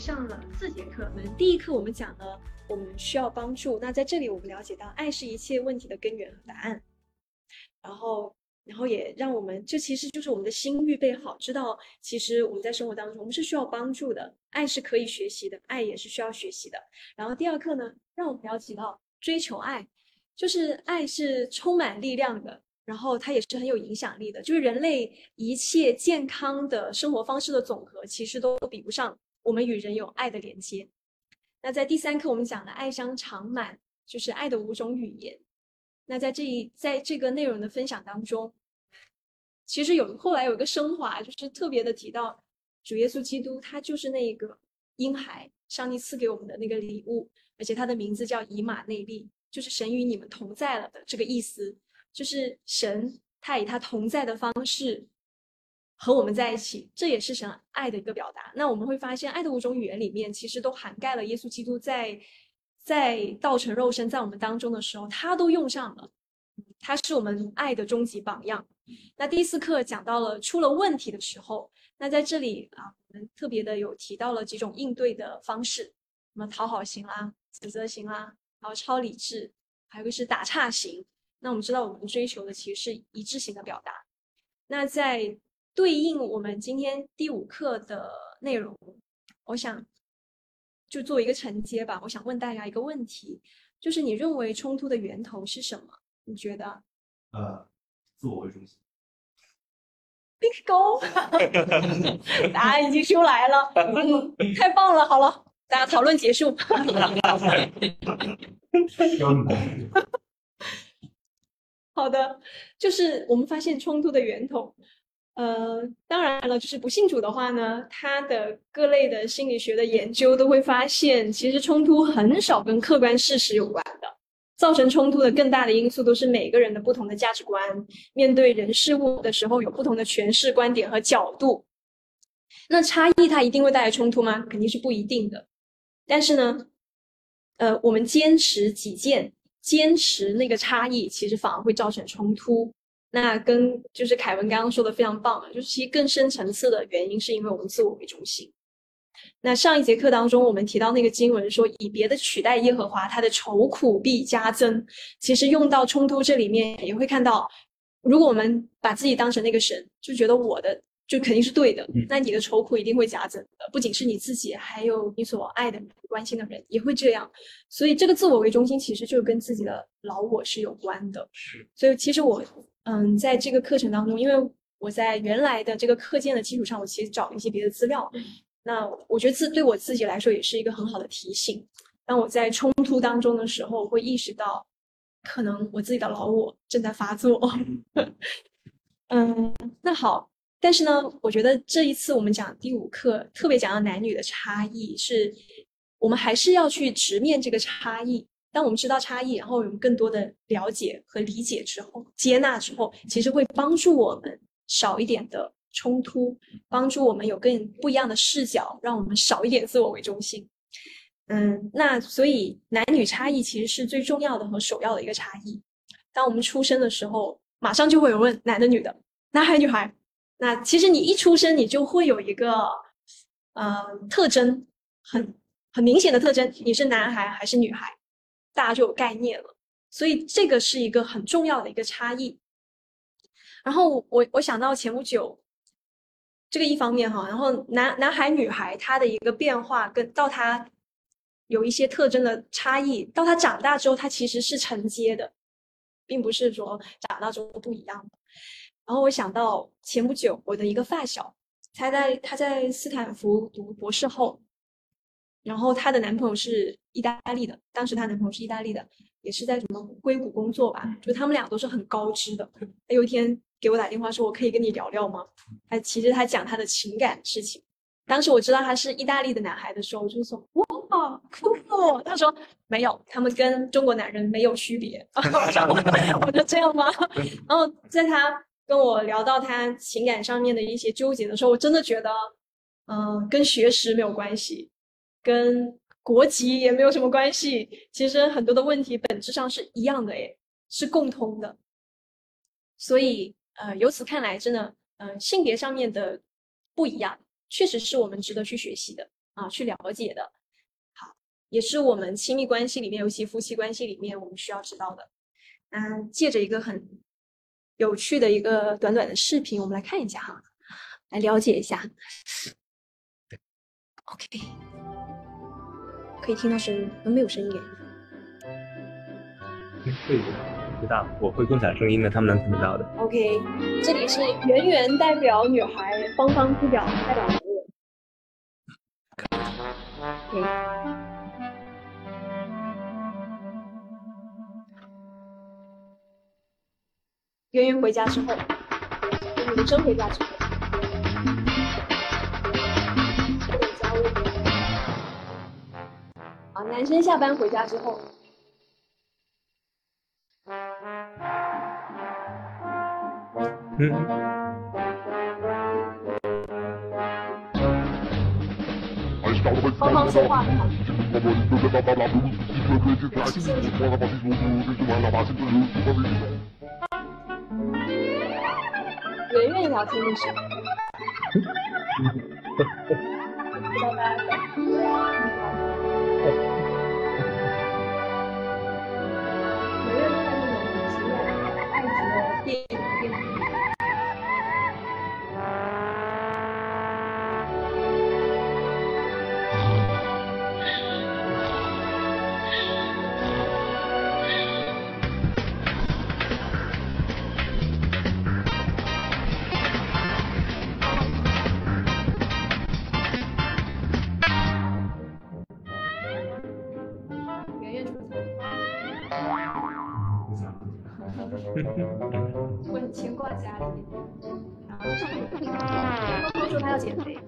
上了四节课。我们第一课我们讲了我们需要帮助。那在这里我们了解到，爱是一切问题的根源和答案。然后，然后也让我们，这其实就是我们的心预备好，知道其实我们在生活当中我们是需要帮助的。爱是可以学习的，爱也是需要学习的。然后第二课呢，让我们了解到追求爱，就是爱是充满力量的。然后它也是很有影响力的，就是人类一切健康的生活方式的总和，其实都比不上我们与人有爱的连接。那在第三课我们讲了爱香长满，就是爱的五种语言。那在这一在这个内容的分享当中，其实有后来有一个升华，就是特别的提到主耶稣基督，他就是那个婴孩，上帝赐给我们的那个礼物，而且他的名字叫以马内利，就是神与你们同在了的这个意思。就是神，他以他同在的方式和我们在一起，这也是神爱的一个表达。那我们会发现，爱的五种语言里面，其实都涵盖了耶稣基督在在道成肉身在我们当中的时候，他都用上了。他是我们爱的终极榜样。那第四课讲到了出了问题的时候，那在这里啊，我们特别的有提到了几种应对的方式，什么讨好型啦、指责型啦，然后超理智，还有个是打岔型。那我们知道，我们追求的其实是一致性的表达。那在对应我们今天第五课的内容，我想就做一个承接吧。我想问大家一个问题，就是你认为冲突的源头是什么？你觉得？呃，自我为中心。bingo，答案已经出来了，太棒了！好了，大家讨论结束。好的，就是我们发现冲突的源头，呃，当然了，就是不信主的话呢，他的各类的心理学的研究都会发现，其实冲突很少跟客观事实有关的，造成冲突的更大的因素都是每个人的不同的价值观，面对人事物的时候有不同的诠释观点和角度。那差异它一定会带来冲突吗？肯定是不一定的。但是呢，呃，我们坚持己见。坚持那个差异，其实反而会造成冲突。那跟就是凯文刚刚说的非常棒，就是其实更深层次的原因是因为我们自我为中心。那上一节课当中，我们提到那个经文说，以别的取代耶和华，他的愁苦必加增。其实用到冲突这里面，也会看到，如果我们把自己当成那个神，就觉得我的。就肯定是对的，那你的愁苦一定会加增的，不仅是你自己，还有你所爱的、关心的人也会这样。所以这个自我为中心，其实就跟自己的老我是有关的。是。所以其实我，嗯，在这个课程当中，因为我在原来的这个课件的基础上，我其实找了一些别的资料。那我觉得自对我自己来说也是一个很好的提醒。当我在冲突当中的时候，会意识到，可能我自己的老我正在发作。嗯，那好。但是呢，我觉得这一次我们讲第五课，特别讲到男女的差异，是我们还是要去直面这个差异。当我们知道差异，然后有更多的了解和理解之后，接纳之后，其实会帮助我们少一点的冲突，帮助我们有更不一样的视角，让我们少一点自我为中心。嗯，那所以男女差异其实是最重要的和首要的一个差异。当我们出生的时候，马上就会有问男的女的，男孩女孩。那其实你一出生，你就会有一个，呃，特征，很很明显的特征，你是男孩还是女孩，大家就有概念了。所以这个是一个很重要的一个差异。然后我我想到前不久，这个一方面哈，然后男男孩女孩他的一个变化，跟到他有一些特征的差异，到他长大之后，他其实是承接的，并不是说长大之后不一样的。然后我想到前不久我的一个发小，他在他在斯坦福读博士后，然后她的男朋友是意大利的，当时她男朋友是意大利的，也是在什么硅谷工作吧，就他们俩都是很高知的。他有一天给我打电话说：“我可以跟你聊聊吗？”他其实他讲他的情感事情。当时我知道他是意大利的男孩的时候，我就说：“哇，酷！”他说：“没有，他们跟中国男人没有区别。”我说：“这样吗？”然后在他。跟我聊到他情感上面的一些纠结的时候，我真的觉得，嗯，跟学识没有关系，跟国籍也没有什么关系。其实很多的问题本质上是一样的，诶，是共通的。所以，呃，由此看来，真的，呃，性别上面的不一样，确实是我们值得去学习的啊，去了解的。好，也是我们亲密关系里面，尤其夫妻关系里面，我们需要知道的。那借着一个很有趣的一个短短的视频，我们来看一下哈，来了解一下。OK，可以听到声音，都没有声音耶。可以。知道，我会共享声音的，他们能听得到的。OK，这里是圆圆代表女孩，芳芳代表代表男人。OK。圆圆回家之后，圆圆真回家之后，啊，男生下班回家之后。方方说话的吗？圆圆聊天的时候。拜拜。会很牵挂家里，然后偷偷说他要减肥。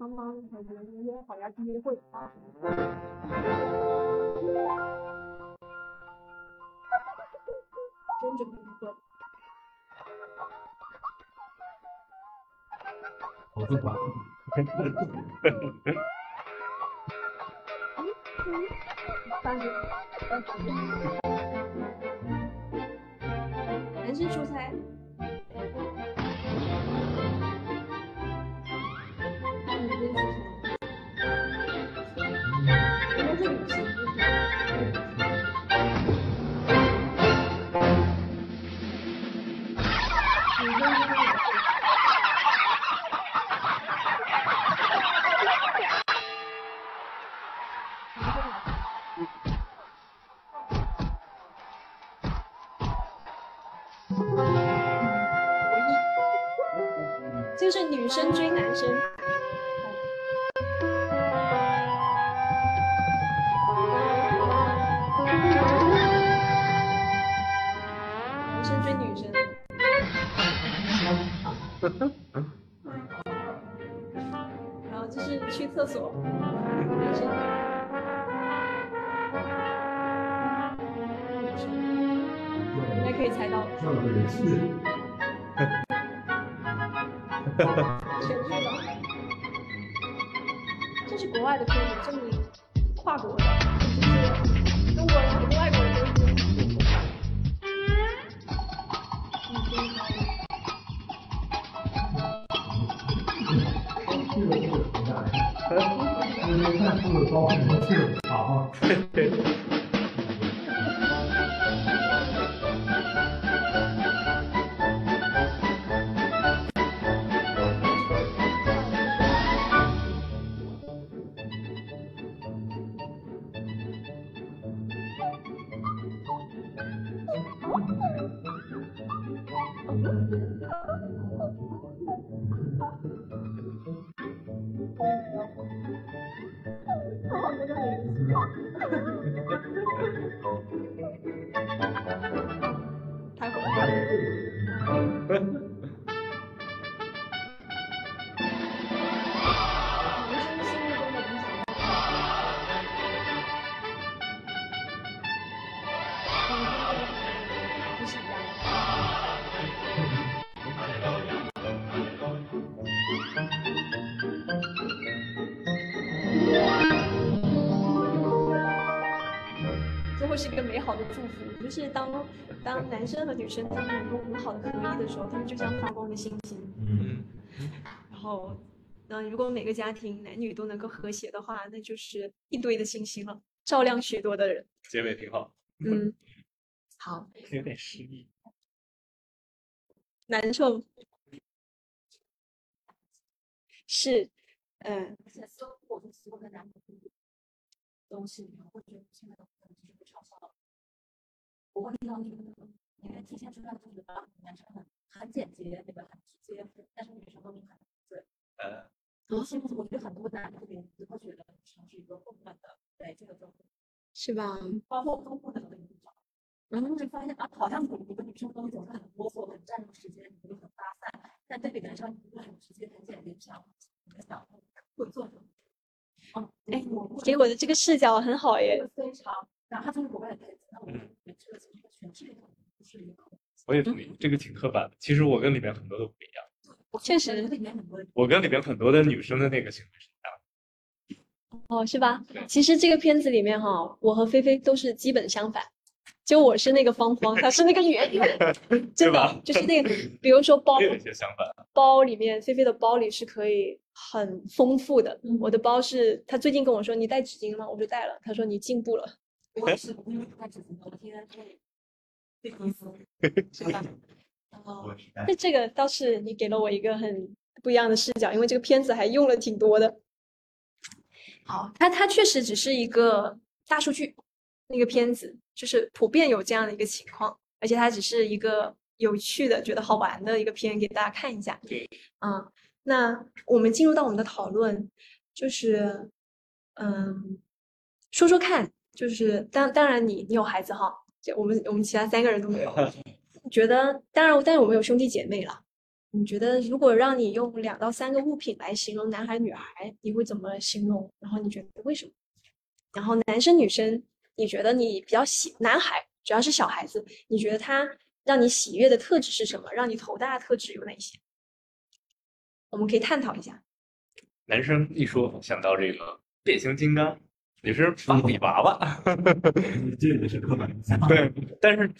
刚刚和别人约好要去约会啊。真准备约会。好自夸。三个，男生出差。生追男生。男生追女生。然后就是去厕所，男生。应该可以猜到。全剧，这是国外的片子，证明跨国的，就是中国人和外国人都有。嗯，已经。生气了，不回家了。你们看，这个包什么气，傻吗？当当男生和女生他们能够很好的合一的时候，他们就像发光的星星。嗯，然后，那如果每个家庭男女都能够和谐的话，那就是一堆的星星了，照亮许多的人。结尾挺好，嗯，好，有点失意。难受。是，嗯，东西里面，会觉得现在的可能就是被嘲笑了。我会听到那个里面体现出来的就是把男生很很简洁，那个很直接，但是女生都很对。呃，我现在我觉得很多男的这边都会觉得女生是一个混乱的，对这个就是吧？包括都不能跟你讲，然后就发现啊，好像每一个女生都总是很啰嗦，很占用时间，你就很发散。但对比男生，你会很直接、很简洁，想你的想会做什么？嗯，哎，给我的这个视角很好耶，非常。哪怕就是国外的配子，那我觉得这个其实全是一个不是一个。我也同意，这个挺刻板的。其实我跟里面很多都不一样。确实，我跟里面很多的女生的那个行为是一样的。哦，是吧？其实这个片子里面哈，我和菲菲都是基本相反。就我是那个方方，她是那个圆圆，真的就是那个，比如说包，有些相反。包里面，菲菲的包里是可以很丰富的。我的包是，她最近跟我说你带纸巾了吗？我就带了。她说你进步了。我也是，因为带纸巾，我天天都被衣服，是吧？哦，那这个倒是你给了我一个很不一样的视角，因为这个片子还用了挺多的。好，它它确实只是一个大数据。那个片子就是普遍有这样的一个情况，而且它只是一个有趣的、觉得好玩的一个片，给大家看一下。对，嗯，那我们进入到我们的讨论，就是，嗯，说说看，就是当当然你你有孩子哈，就我们我们其他三个人都没有，觉得当然，但是我们有兄弟姐妹了。你觉得如果让你用两到三个物品来形容男孩女孩，你会怎么形容？然后你觉得为什么？然后男生女生。你觉得你比较喜男孩，主要是小孩子，你觉得他让你喜悦的特质是什么？让你头大的特质有哪些？我们可以探讨一下。男生一说想到这个变形金刚，女生芭比娃娃，这也是刻板印象。对，但是。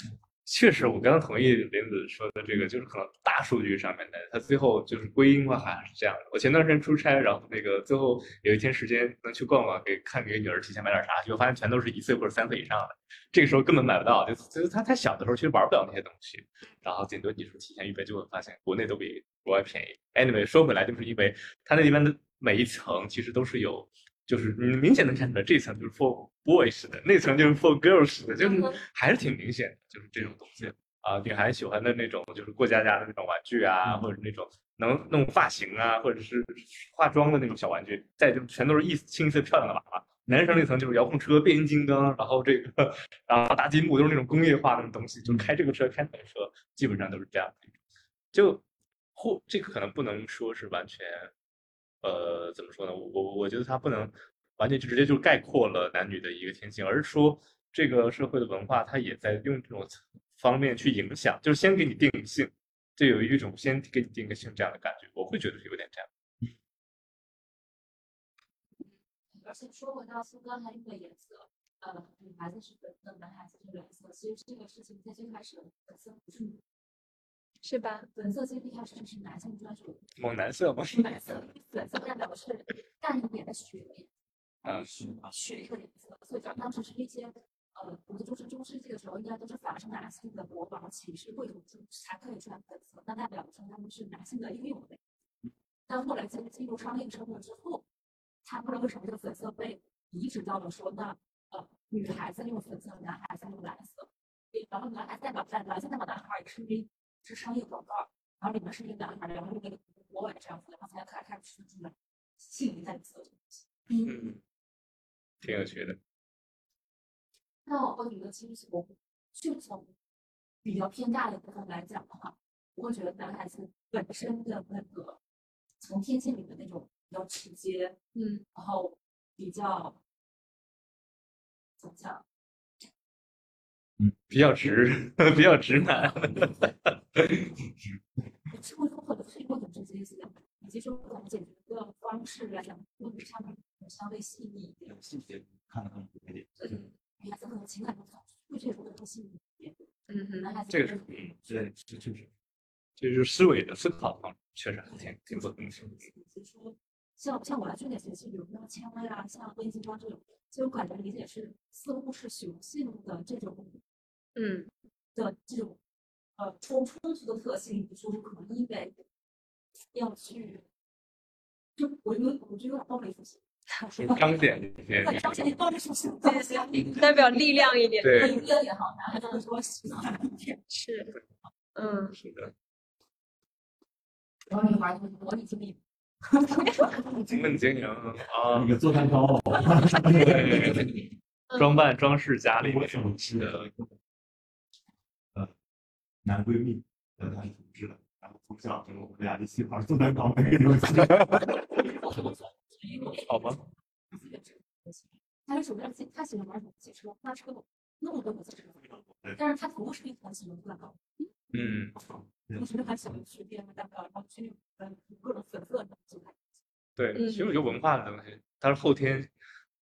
确实，我刚刚同意林子说的这个，就是可能大数据上面的，它最后就是归因的话是这样的。我前段时间出差，然后那个最后有一天时间能去逛逛，给看给女儿提前买点啥，结果发现全都是一岁或者三岁以上的，这个时候根本买不到，就就是他太小的时候其实玩不了那些东西，然后顶多你说提前预备，就会发现国内都比国外便宜。Anyway，说回来，就是因为它那里面的每一层其实都是有。就是你明显能看出来，这层就是 for boys 的，那层就是 for girls 的，就是还是挺明显的，就是这种东西啊。女孩喜欢的那种，就是过家家的那种玩具啊，或者那种能弄发型啊，或者是化妆的那种小玩具，再就全都是一清一色漂亮的娃娃。男生那层就是遥控车、变形金刚，然后这个，然后大积木都是那种工业化的东西，就开这个车、开那个车，基本上都是这样。就或这个可能不能说是完全。呃，怎么说呢？我我我觉得它不能完全就直接就概括了男女的一个天性，而是说这个社会的文化它也在用这种方面去影响，就是先给你定性，就有一种先给你定个性这样的感觉，我会觉得是有点这样。而且说回到苏刚才用的颜色，呃，女孩子是粉色，男孩子是蓝色，其实这个事情在最开始粉色不是。是吧？粉色其实一开始是男性专属，猛男色吗？男色，粉色代表的是淡一点的血液，啊，是血液的颜色。所以讲当时是一些，呃，我们就是中世纪的时候，应该都是法是男性的国王、骑士、贵族才可以穿粉色，那代表说他们是男性的英勇类。但后来在进入商业社会之后，他不知道为什么这个粉色被移植到了说，那呃，女孩子用粉色，男孩子用蓝色，然后男孩子代表蓝，蓝色代表男孩，也是因为。是商业广告，然后里面是一个男孩，然后那个国外这样子，然后才开开始出来性别在。嗯，挺有趣的。那我会觉得，其实从就从比较偏大的部分来讲的话，我会觉得男孩子本身的那个从天性里的那种比较直接，嗯，然后比较怎么讲？嗯，比较直，比较直男。是会有很多很多种直接性，以及说不同解决的方式来讲，会比相对相对细腻一点。细节看得更多一点。嗯，女孩子可能情感更早熟，男孩子这个是嗯，对，这确实。这就是思维的思考方式，确实挺挺不同的。比如说，像像我来重点学习，比如说枪呀，像微金装这种，其实我感觉理解是似乎是雄性的这种嗯。的这种呃冲冲突的特性，比如说可能因为要去，就我有我就有点暴力属性，彰显一些 对，彰显你暴力属性，对对对，代表力量一点。对。也好，男孩子说喜欢，是，嗯，是的，然后女孩子模拟经历，经营啊那，个做蛋糕，对，装扮装饰家里面是的，呃，男闺蜜，呃，他是同志的，然后从小就我们俩一起玩做蛋糕那个游戏，好吗？他是属于自己，他喜欢玩汽车，那车那么多个汽车，但是他同时也很喜欢做蛋糕。嗯，我觉得很喜欢去编个蛋糕，然后去呃各种粉色的做蛋糕。对，嗯其实我觉得文化的东西，它是后天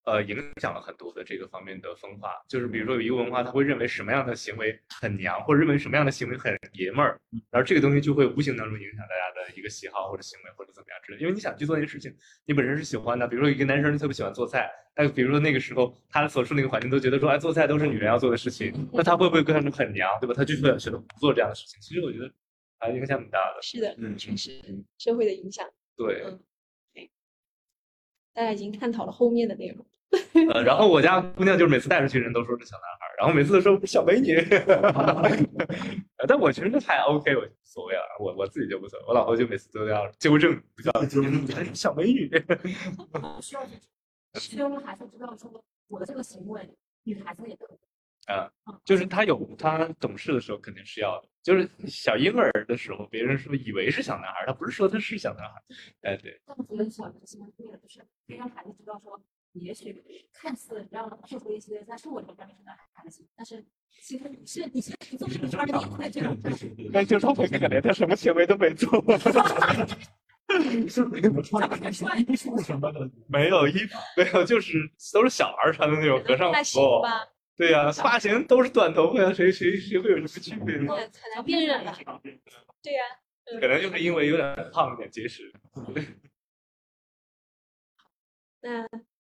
呃影响了很多的这个方面的分化。就是比如说有一个文化，他会认为什么样的行为很娘，或者认为什么样的行为很爷们儿，然后这个东西就会无形当中影响大家的一个喜好或者行为或者怎么样之类的。因为你想去做一件事情，你本身是喜欢的，比如说一个男生特别喜欢做菜，但比如说那个时候他所处那个环境都觉得说，哎，做菜都是女人要做的事情，那他会不会跟着很娘，对吧？他就会选择不做这样的事情。其实我觉得还影响很大的。是的，嗯确实社会的影响。对，嗯大家已经探讨了后面的内容。呃，然后我家姑娘就是每次带出去，人都说是小男孩儿，然后每次都说小美女，呃但我觉得还 OK，我无所谓了，我我自己就无所谓，我老婆就每次都要纠正，不叫纠正。哎小美女，需要需要让孩子知道说我的这个行为，女孩子也可以。就是他有他懂事的时候肯定是要的，就是小婴儿的时候，别人说以为是小男孩儿，他不是说他是小男孩儿，哎对，但我觉得小孩子喜欢对的，就是可以让孩子知道说，也许看似让做出一些在生活中让你是男孩的行，但是其实你是你是可以做出二的这种。那就说很可怜，他什么行为都没做，是没什么穿衣服什么的，没有衣服，没有，就是都是小孩穿的那种和尚服。吧，对呀、发型都是短头发呀，谁谁谁会有什么区别呢？那很难辨认了。对呀、可能就是因为有点胖，有点结实。那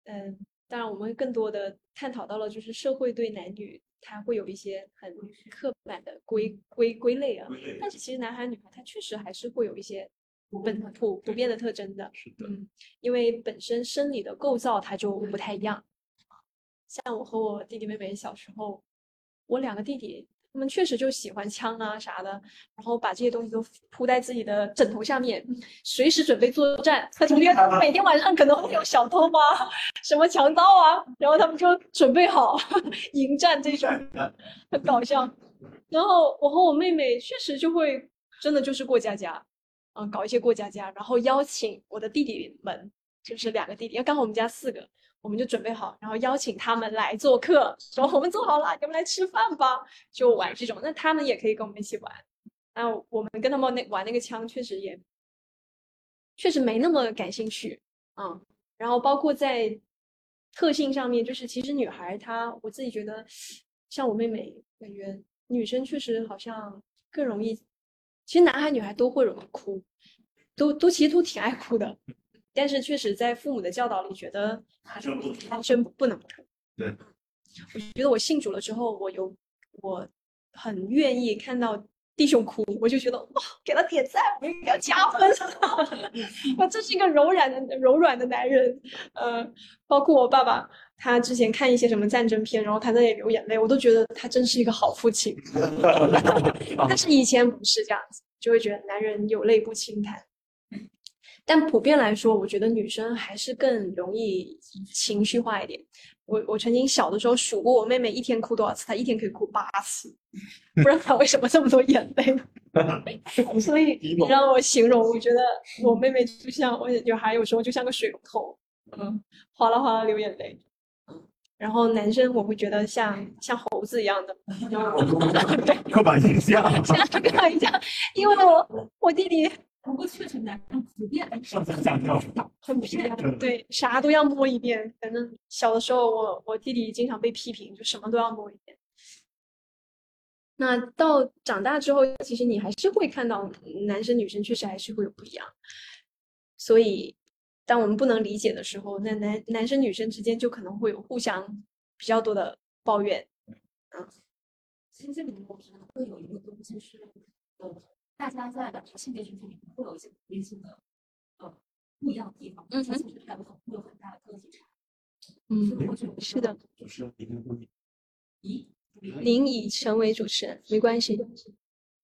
嗯，当然我们更多的探讨到了，就是社会对男女他会有一些很刻板的归归归类啊。但是其实男孩女孩他确实还是会有一些本普普遍的特征的。是的，嗯，因为本身生理的构造它就不太一样。像我和我弟弟妹妹小时候，我两个弟弟，他们确实就喜欢枪啊啥的，然后把这些东西都铺在自己的枕头下面，随时准备作战。他中间每天晚上可能会有小偷啊，什么强盗啊，然后他们就准备好 迎战这种，很搞笑。然后我和我妹妹确实就会真的就是过家家，嗯，搞一些过家家，然后邀请我的弟弟们，就是两个弟弟，因为刚好我们家四个，我们就准备好，然后邀请他们来做客，说我们做好了，你们来吃饭吧，就玩这种。那他们也可以跟我们一起玩。那我们跟他们那玩那个枪，确实也确实没那么感兴趣，嗯。然后包括在特性上面，就是其实女孩她，我自己觉得，像我妹妹，感觉女生确实好像更容易，其实男孩女孩都会容易哭，都都其实都挺爱哭的，但是确实在父母的教导里，觉得还是男生不能哭。对，我觉得我信主了之后，我有我很愿意看到弟兄哭，我就觉得哇，给他点赞，我应该要加分。哇，这是一个柔软的柔软的男人。呃，包括我爸爸，他之前看一些什么战争片，然后他在那里流眼泪，我都觉得他真是一个好父亲。但是以前不是这样子，就会觉得男人有泪不轻弹。但普遍来说，我觉得女生还是更容易情绪化一点。我我曾经小的时候数过我妹妹一天哭多少次，她一天可以哭八次，不知道她为什么这么多眼泪。所以你让我形容，我觉得我妹妹就像我女孩，有时候就像个水龙头，嗯，哗啦哗啦流眼泪。然后男生我会觉得像像猴子一样的，对，刻板印象，像这样一样，因为我我弟弟不过确实男生普遍上蹿下跳，很皮，对，啥都要摸一遍。反正小的时候我，我弟弟经常被批评，就什么都要摸一遍。那到长大之后，其实你还是会看到男生女生确实还是会有不一样。所以，当我们不能理解的时候，那男男生女生之间就可能会有互相比较多的抱怨。嗯，其实这里面我觉得会有一个东西是，呃，大家在两个性别群体里面会有一些明显的呃不一样的地方，嗯，而且还有很会有很大的个体差。嗯，是的。主持人，您已成为主持人，没关系。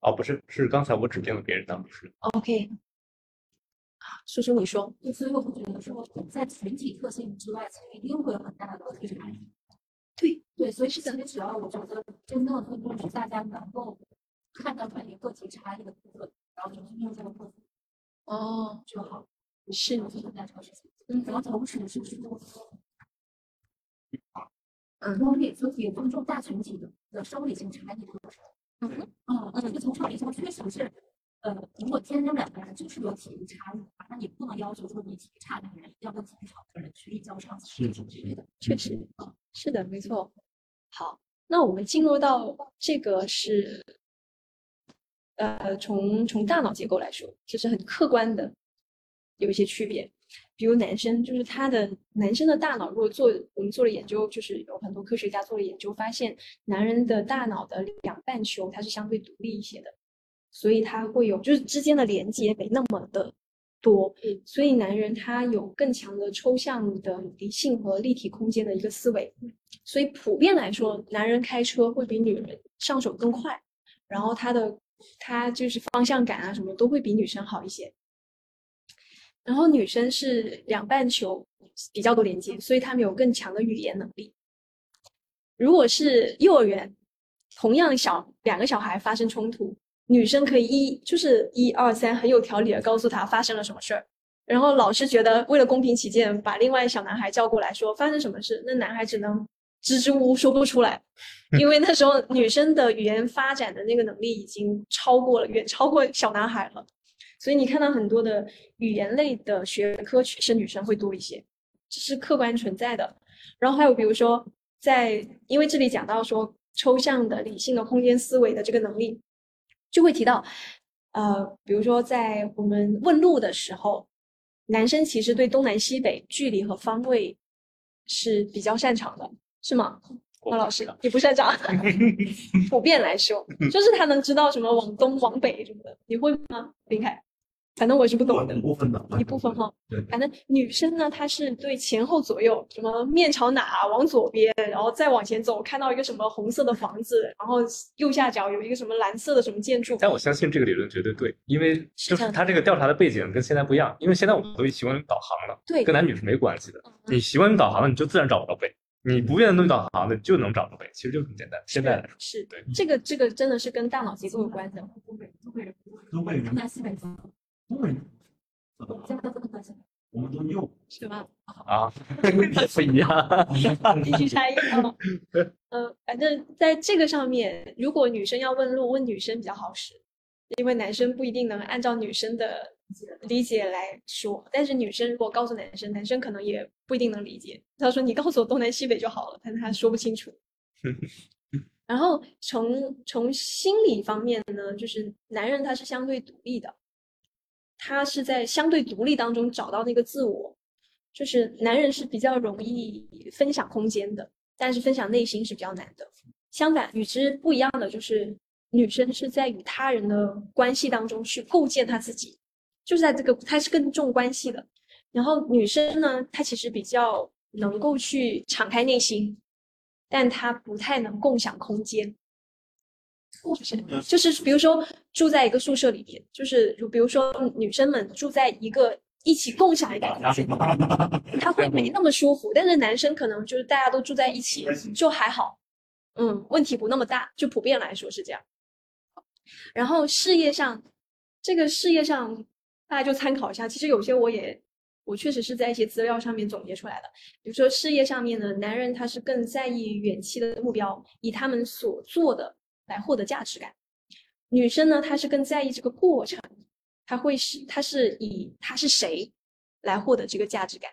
哦，不是，是刚才我指定了别人当主持人。OK。叔叔，你说。所以我会觉得说，在群体特性之外，其实一定会有很大的个体差异。对对，所以是其实只要我觉得真正的分众是大家能够看到每一个体差异的部分，然后就是用这个部分哦就好。是。很大超事情。嗯，然后同时是去做。嗯，我们也说也尊重大群体的的生理性差异的过程。嗯嗯，这个从生理上确实是，呃，如果天生两个人就是有体力差异的话，那你不能要求说你体力差的人要跟体力好的人去一较上，是之类的。确实，嗯，是的，没错。好，那我们进入到这个是，呃，从从大脑结构来说，这是很客观的，有一些区别。比如男生，就是他的男生的大脑，如果做我们做了研究，就是有很多科学家做了研究，发现男人的大脑的两半球它是相对独立一些的，所以他会有就是之间的连接没那么的多，所以男人他有更强的抽象的理性和立体空间的一个思维，所以普遍来说，男人开车会比女人上手更快，然后他的他就是方向感啊什么都会比女生好一些。然后女生是两半球比较多连接，所以他们有更强的语言能力。如果是幼儿园，同样小两个小孩发生冲突，女生可以一就是一二三很有条理的告诉他发生了什么事儿，然后老师觉得为了公平起见，把另外小男孩叫过来说发生什么事，那男孩只能支支吾吾说不出来，因为那时候女生的语言发展的那个能力已经超过了远超过小男孩了。所以你看到很多的语言类的学科确实女生会多一些，这是客观存在的。然后还有比如说，在因为这里讲到说抽象的、理性的空间思维的这个能力，就会提到，呃，比如说在我们问路的时候，男生其实对东南西北、距离和方位是比较擅长的，是吗？高老师，你不擅长。普遍来说，就是他能知道什么往东、往北什么的，你会吗，林凯？反正我是不懂的，一部分的，一部分哈。对，反正女生呢，她是对前后左右，什么面朝哪往左边，然后再往前走，看到一个什么红色的房子，然后右下角有一个什么蓝色的什么建筑。但我相信这个理论绝对对，因为就是他这个调查的背景跟现在不一样，因为现在我们都习惯于导航了，对，跟男女是没关系的。你习惯于导航了，你就自然找不到北；你不愿意弄导航的，就能找到北。其实就很简单。现在来说，是对这个这个真的是跟大脑结构有关的。东北东北人，东北人，东北东北人。我们都右是吧？啊，不一样，地区差异啊。嗯，反正在这个上面，如果女生要问路，问女生比较好使，因为男生不一定能按照女生的理解来说。但是女生如果告诉男生，男生可能也不一定能理解。他说：“你告诉我东南西北就好了。”但他说不清楚。然后从从心理方面呢，就是男人他是相对独立的。他是在相对独立当中找到那个自我，就是男人是比较容易分享空间的，但是分享内心是比较难的。相反，与之不一样的就是女生是在与他人的关系当中去构建他自己，就是在这个他是更重关系的。然后女生呢，她其实比较能够去敞开内心，但她不太能共享空间。就是，比如说住在一个宿舍里面，就是比如说女生们住在一个一起共享一个房间，他会没那么舒服。但是男生可能就是大家都住在一起，就还好，嗯，问题不那么大，就普遍来说是这样。然后事业上，这个事业上大家就参考一下。其实有些我也，我确实是在一些资料上面总结出来的。比如说事业上面呢，男人他是更在意远期的目标，以他们所做的。来获得价值感，女生呢，她是更在意这个过程，她会是，她是以她是谁来获得这个价值感，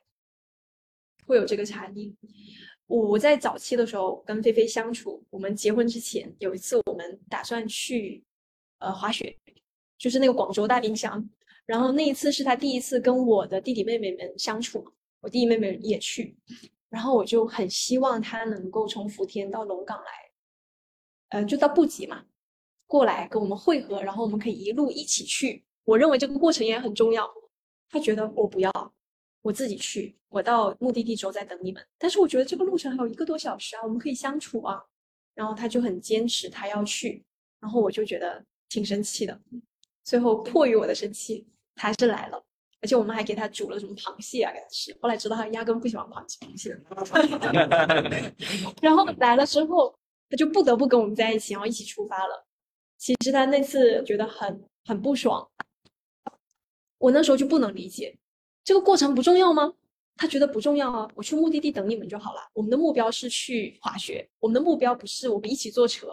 会有这个差异。我在早期的时候跟菲菲相处，我们结婚之前有一次我们打算去呃滑雪，就是那个广州大冰箱。然后那一次是他第一次跟我的弟弟妹妹们相处，我弟弟妹妹也去，然后我就很希望他能够从福田到龙岗来，呃，就到布吉嘛，过来跟我们会合，然后我们可以一路一起去。我认为这个过程也很重要。他觉得我不要，我自己去，我到目的地之后再等你们。但是我觉得这个路程还有一个多小时啊，我们可以相处啊。然后他就很坚持，他要去，然后我就觉得挺生气的。最后迫于我的生气。还是来了，而且我们还给他煮了什么螃蟹啊给他吃。后来知道他压根不喜欢螃蟹，然后来了之后，他就不得不跟我们在一起，然后一起出发了。其实他那次觉得很很不爽，我那时候就不能理解，这个过程不重要吗？他觉得不重要啊，我去目的地等你们就好了。我们的目标是去滑雪，我们的目标不是我们一起坐车。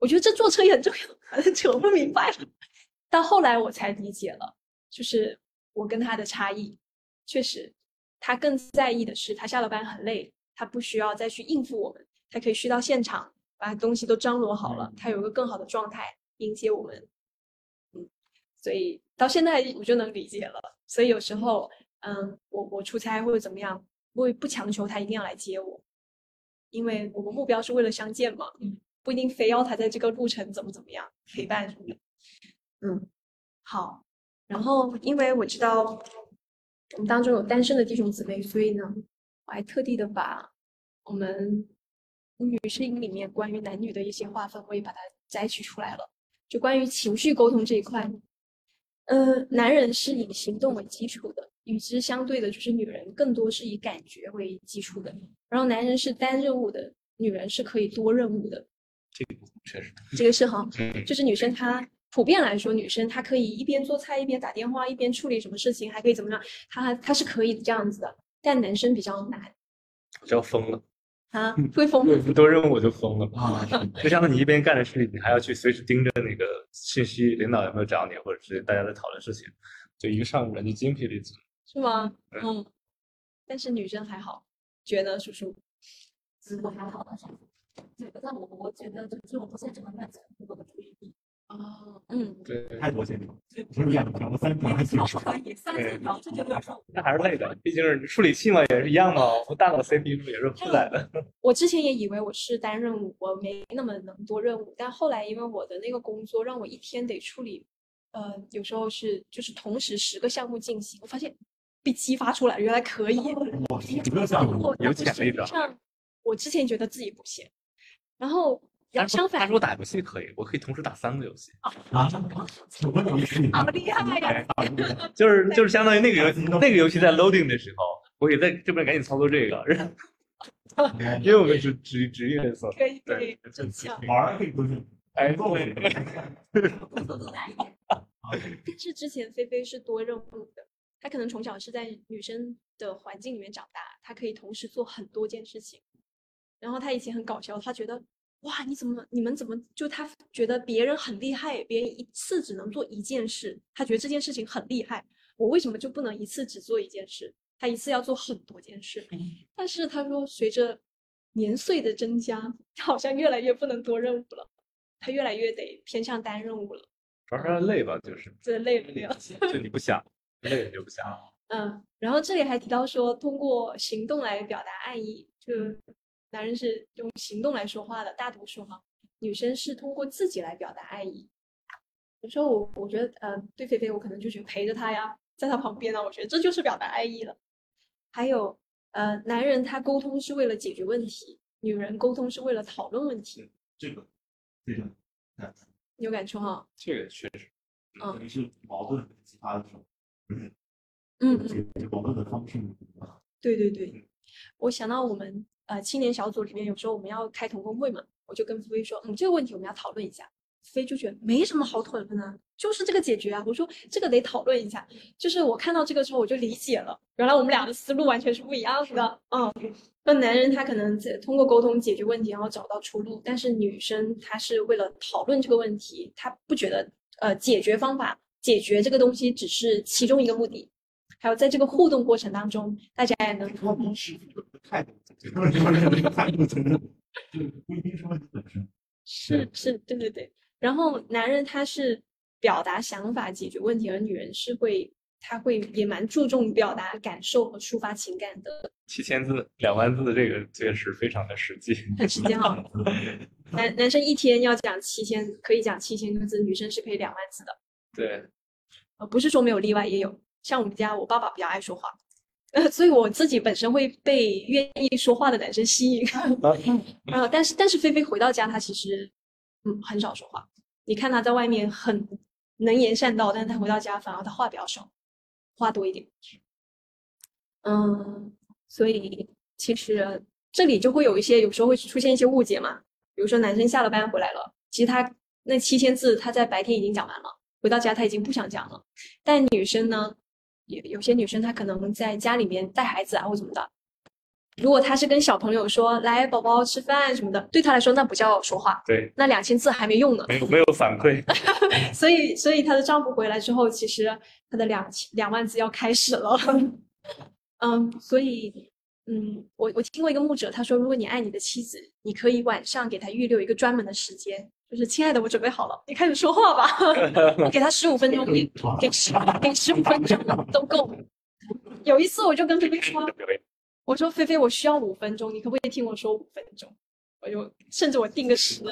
我觉得这坐车也很重要，扯不明白了。到后来我才理解了。就是我跟他的差异，确实，他更在意的是他下了班很累，他不需要再去应付我们，他可以去到现场把东西都张罗好了，他有一个更好的状态迎接我们。嗯，所以到现在我就能理解了。所以有时候，嗯，我我出差或者怎么样，我也不强求他一定要来接我，因为我们目标是为了相见嘛，不一定非要他在这个路程怎么怎么样陪伴什么的。嗯，好。然后，因为我知道我们当中有单身的弟兄姊妹，所以呢，我还特地的把我们女性里面关于男女的一些划分，我也把它摘取出来了。就关于情绪沟通这一块，呃，男人是以行动为基础的，与之相对的就是女人更多是以感觉为基础的。然后男人是单任务的，女人是可以多任务的。这个确实，这个是哈，就是女生她。普遍来说，女生她可以一边做菜一边打电话，一边处理什么事情，还可以怎么样？她她是可以这样子的。但男生比较难，就要疯了啊！会疯吗，多任务我就疯了啊！就像你一边干着事情，你还要去随时盯着那个信息，领导有没有找你，或者是大家在讨论事情，就一个上午人就精疲力尽，是吗？嗯。但是女生还好，觉得叔叔，我还好吧，对，但我我觉得就是我现在这么慢，我的注意力。哦，嗯，对，太多线条，不是两条，三条还行。可以，三条这就算少。那还是累的，毕竟是处理器嘛，也是一样的，我大脑 CPU 也是负载的。我之前也以为我是单任务，我没那么能多任务，但后来因为我的那个工作让我一天得处理，呃，有时候是就是同时十个项目进行，我发现被激发出来，原来可以。十个项目有潜力的。像我之前觉得自己不行，然后。相反，他说我打游戏可以，我可以同时打三个游戏啊！什么游戏？好厉害呀！就是就是相当于那个游戏，那个游戏在 loading 的时候，我也在这边赶紧操作这个，因为我们只只只一人色，可以可以，真强，玩可以不是？哎，作为，但是之前菲菲是多任务的，她可能从小是在女生的环境里面长大，她可以同时做很多件事情。然后她以前很搞笑，她觉得。哇，你怎么？你们怎么就他觉得别人很厉害，别人一次只能做一件事，他觉得这件事情很厉害。我为什么就不能一次只做一件事？他一次要做很多件事。但是他说，随着年岁的增加，好像越来越不能多任务了，他越来越得偏向单任务了。主要是累吧，就是。对，累不了。就你不想，累了就不想。嗯，然后这里还提到说，通过行动来表达爱意，就。男人是用行动来说话的，大多数哈。女生是通过自己来表达爱意。有时候我我觉得，呃，对菲菲，我可能就觉得陪着她呀，在她旁边呢，我觉得这就是表达爱意了。还有，呃，男人他沟通是为了解决问题，女人沟通是为了讨论问题。这个，这个，有感触哈。这个确实，嗯，是矛盾激发的时候，嗯嗯，矛盾的方式。对对对，我想到我们。呃，青年小组里面有时候我们要开同工会嘛，我就跟菲菲说，嗯，这个问题我们要讨论一下。菲就觉得没什么好讨论的，就是这个解决啊。我说这个得讨论一下。就是我看到这个之后，我就理解了，原来我们俩的思路完全是不一样的。嗯，那男人他可能通过沟通解决问题，然后找到出路，但是女生她是为了讨论这个问题，她不觉得呃解决方法解决这个东西只是其中一个目的，还有在这个互动过程当中，大家也能态度，就是态度责任，就不一定是问题本身。是是，对对对。然后男人他是表达想法、解决问题，而女人是会，他会也蛮注重表达感受和抒发情感的。七千字、两万字，这个确实非常的实际。很实际哈。男男生一天要讲七千，可以讲七千个字，女生是可以两万字的。对。呃，不是说没有例外，也有。像我们家，我爸爸比较爱说话，呃，所以我自己本身会被愿意说话的男生吸引。啊，但是但是菲菲回到家，她其实嗯很少说话。你看她在外面很能言善道，但是她回到家反而她话比较少，话多一点。嗯，所以其实这里就会有一些，有时候会出现一些误解嘛。比如说男生下了班回来了，其实他那七千字他在白天已经讲完了，回到家他已经不想讲了。但女生呢？有有些女生她可能在家里面带孩子啊或怎么的，如果她是跟小朋友说来宝宝吃饭什么的，对她来说那不叫说话，对，那两千字还没用呢，没有没有反馈，所以所以她的丈夫回来之后，其实她的两千两万字要开始了，嗯，所以嗯，我我听过一个牧者他说，如果你爱你的妻子，你可以晚上给她预留一个专门的时间。就是亲爱的，我准备好了，你开始说话吧。你给他十五分钟，给给十给十五分钟都够。有一次我就跟菲菲说，我说菲菲，我需要五分钟，你可不可以听我说五分钟？我就甚至我定个时，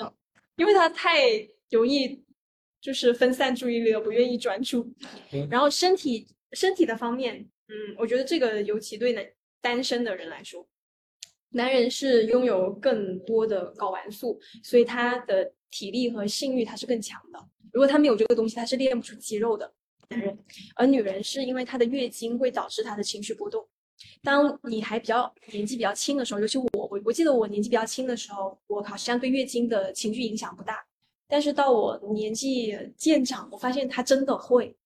因为他太容易就是分散注意力了，不愿意专注。然后身体身体的方面，嗯，我觉得这个尤其对男单身的人来说。男人是拥有更多的睾丸素，所以他的体力和性欲他是更强的。如果他没有这个东西，他是练不出肌肉的。男人，而女人是因为她的月经会导致她的情绪波动。当你还比较年纪比较轻的时候，尤其我，我我记得我年纪比较轻的时候，我好像对月经的情绪影响不大。但是到我年纪渐长，我发现他真的会。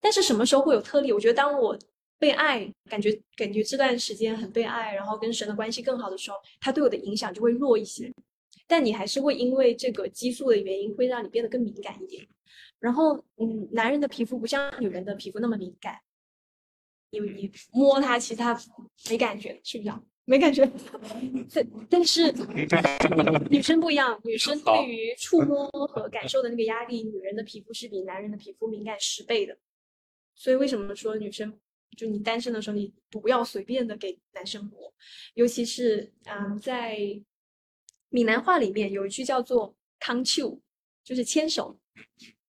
但是什么时候会有特例？我觉得当我。被爱，感觉感觉这段时间很被爱，然后跟神的关系更好的时候，他对我的影响就会弱一些。但你还是会因为这个激素的原因，会让你变得更敏感一点。然后，嗯，男人的皮肤不像女人的皮肤那么敏感，你你摸它，其实它没感觉，是不是？没感觉。但但是女生不一样，女生对于触摸和感受的那个压力，女人的皮肤是比男人的皮肤敏感十倍的。所以为什么说女生？就你单身的时候，你不要随便的给男生摸，尤其是嗯，在闽南话里面有一句叫做“康丘”，就是牵手，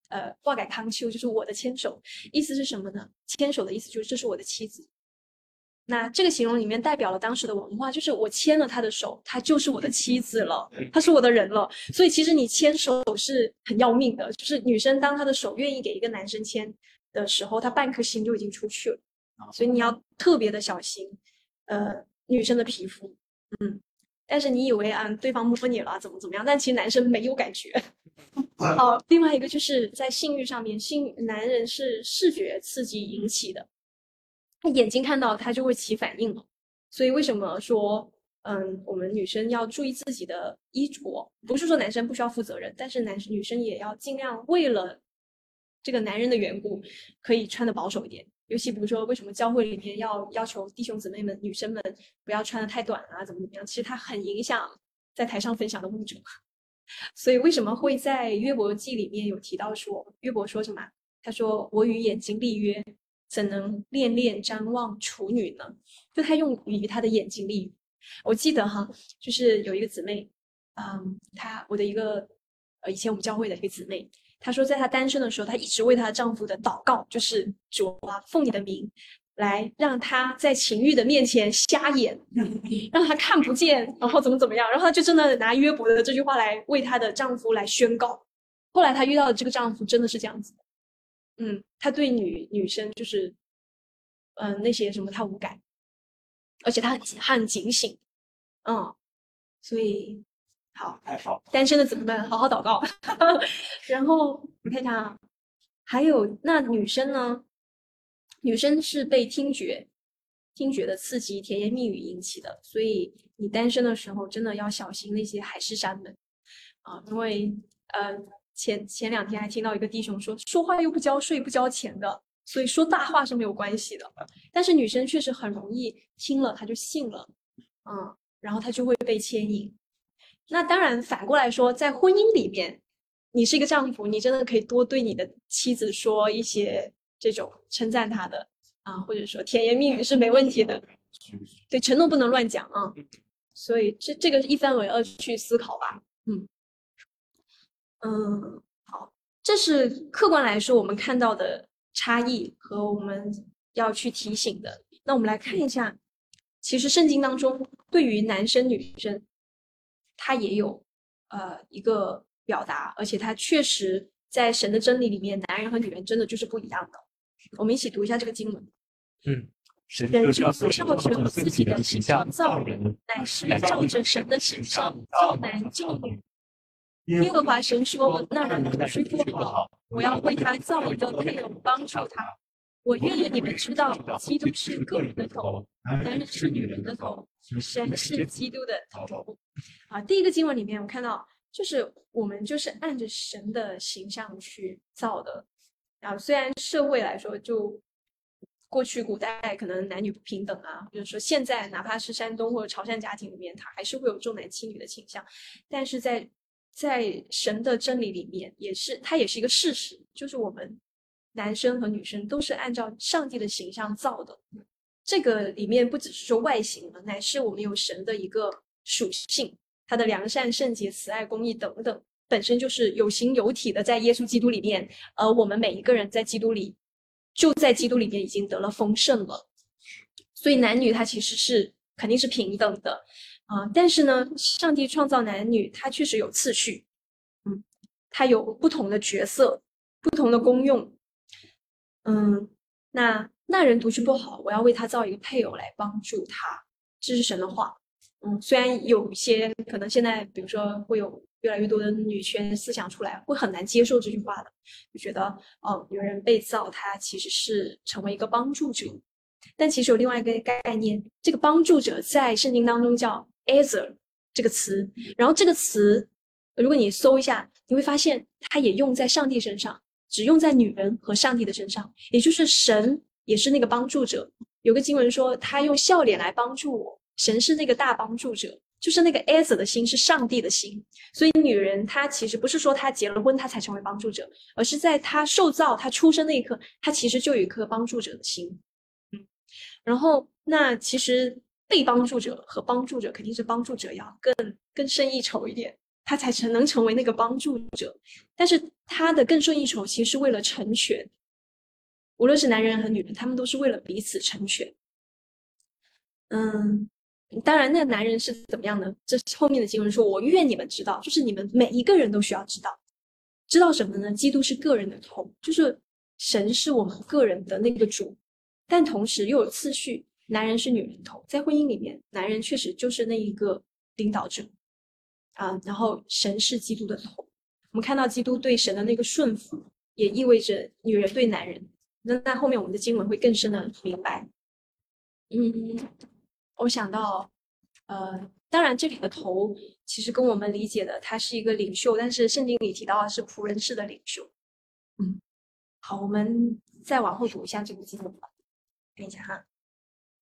呃，话改康丘就是我的牵手，意思是什么呢？牵手的意思就是这是我的妻子。那这个形容里面代表了当时的文化，就是我牵了他的手，他就是我的妻子了，他是我的人了。所以其实你牵手是很要命的，就是女生当她的手愿意给一个男生牵的时候，她半颗心就已经出去了。所以你要特别的小心，呃，女生的皮肤，嗯，但是你以为啊，对方摸你了，怎么怎么样？但其实男生没有感觉。好，另外一个就是在性欲上面，性男人是视觉刺激引起的，他眼睛看到他就会起反应了。所以为什么说，嗯，我们女生要注意自己的衣着？不是说男生不需要负责任，但是男生女生也要尽量为了这个男人的缘故，可以穿的保守一点。尤其比如说，为什么教会里面要要求弟兄姊妹们、女生们不要穿的太短啊？怎么怎么样？其实它很影响在台上分享的物质。所以为什么会在约伯记里面有提到说，约伯说什么？他说：“我与眼睛立约，怎能恋恋瞻望处女呢？”就他用与他的眼睛立约。我记得哈，就是有一个姊妹，嗯，她我的一个呃，以前我们教会的一个姊妹。她说，在她单身的时候，她一直为她丈夫的祷告，就是主啊，奉你的名，来让她在情欲的面前瞎眼，让她看不见，然后怎么怎么样，然后她就真的拿约伯的这句话来为她的丈夫来宣告。后来她遇到的这个丈夫真的是这样子，嗯，他对女女生就是，嗯，那些什么他无感，而且他很很警醒，嗯，所以。好，单身的姊妹们好好祷告。然后你看一下啊，还有那女生呢？女生是被听觉、听觉的刺激、甜言蜜语引起的，所以你单身的时候真的要小心那些海誓山盟啊！因为呃，前前两天还听到一个弟兄说，说话又不交税、不交钱的，所以说大话是没有关系的。但是女生确实很容易听了她就信了，嗯，然后她就会被牵引。那当然反过来说，在婚姻里面，你是一个丈夫，你真的可以多对你的妻子说一些这种称赞她的啊，或者说甜言蜜语是没问题的。对，承诺不能乱讲啊。所以这这个一分为二去思考吧。嗯嗯，好，这是客观来说我们看到的差异和我们要去提醒的。那我们来看一下，其实圣经当中对于男生女生，他也有呃一个表达，而且他确实在神的真理里面，男人和女人真的就是不一样的。我们一起读一下这个经文。嗯。神就不照着自己的形象造人，乃是照着神的形象造男造女。耶和华神说：“那人不好，我要为他造一个配偶帮助他。我愿意你们知道，基督是个人的头，男人是女人的头，神是基督的头。”啊，第一个经文里面我看到，就是我们就是按着神的形象去造的。啊，虽然社会来说就。过去古代可能男女不平等啊，或者说现在哪怕是山东或者潮汕家庭里面，他还是会有重男轻女的倾向，但是在在神的真理里面，也是它也是一个事实，就是我们男生和女生都是按照上帝的形象造的。这个里面不只是说外形了，乃是我们有神的一个属性，他的良善、圣洁、慈爱、公义等等，本身就是有形有体的，在耶稣基督里面，而我们每一个人在基督里。就在基督里面已经得了丰盛了，所以男女他其实是肯定是平等的啊。但是呢，上帝创造男女，他确实有次序，嗯，他有不同的角色、不同的功用，嗯。那那人独居不好，我要为他造一个配偶来帮助他，这是神的话。嗯，虽然有一些可能现在，比如说会有。越来越多的女权思想出来，会很难接受这句话的，就觉得，哦，女人被造，她其实是成为一个帮助者。但其实有另外一个概念，这个帮助者在圣经当中叫 “azer” 这个词。然后这个词，如果你搜一下，你会发现它也用在上帝身上，只用在女人和上帝的身上，也就是神也是那个帮助者。有个经文说，他用笑脸来帮助我，神是那个大帮助者。就是那个 S 的心是上帝的心，所以女人她其实不是说她结了婚她才成为帮助者，而是在她受造、她出生那一刻，她其实就有一颗帮助者的心。嗯，然后那其实被帮助者和帮助者肯定是帮助者要更更胜一筹一点，他才成能成为那个帮助者。但是他的更胜一筹其实是为了成全，无论是男人和女人，他们都是为了彼此成全。嗯。当然，那男人是怎么样呢？这后面的经文说：“我愿你们知道，就是你们每一个人都需要知道，知道什么呢？基督是个人的头，就是神是我们个人的那个主，但同时又有次序，男人是女人头，在婚姻里面，男人确实就是那一个领导者啊。然后神是基督的头，我们看到基督对神的那个顺服，也意味着女人对男人。那那后面我们的经文会更深的明白，嗯。”我想到，呃，当然这里的头其实跟我们理解的他是一个领袖，但是圣经里提到的是仆人式的领袖。嗯，好，我们再往后读一下这个经文吧。看一下哈，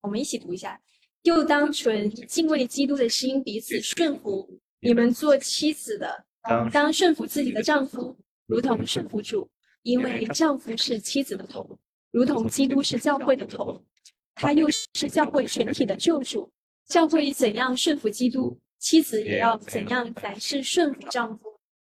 我们一起读一下：又当存敬畏基督的心，彼此顺服。你们做妻子的，当顺服自己的丈夫，如同顺服主，因为丈夫是妻子的头，如同基督是教会的头。他又是教会全体的救主，教会怎样顺服基督，妻子也要怎样凡事顺服丈夫。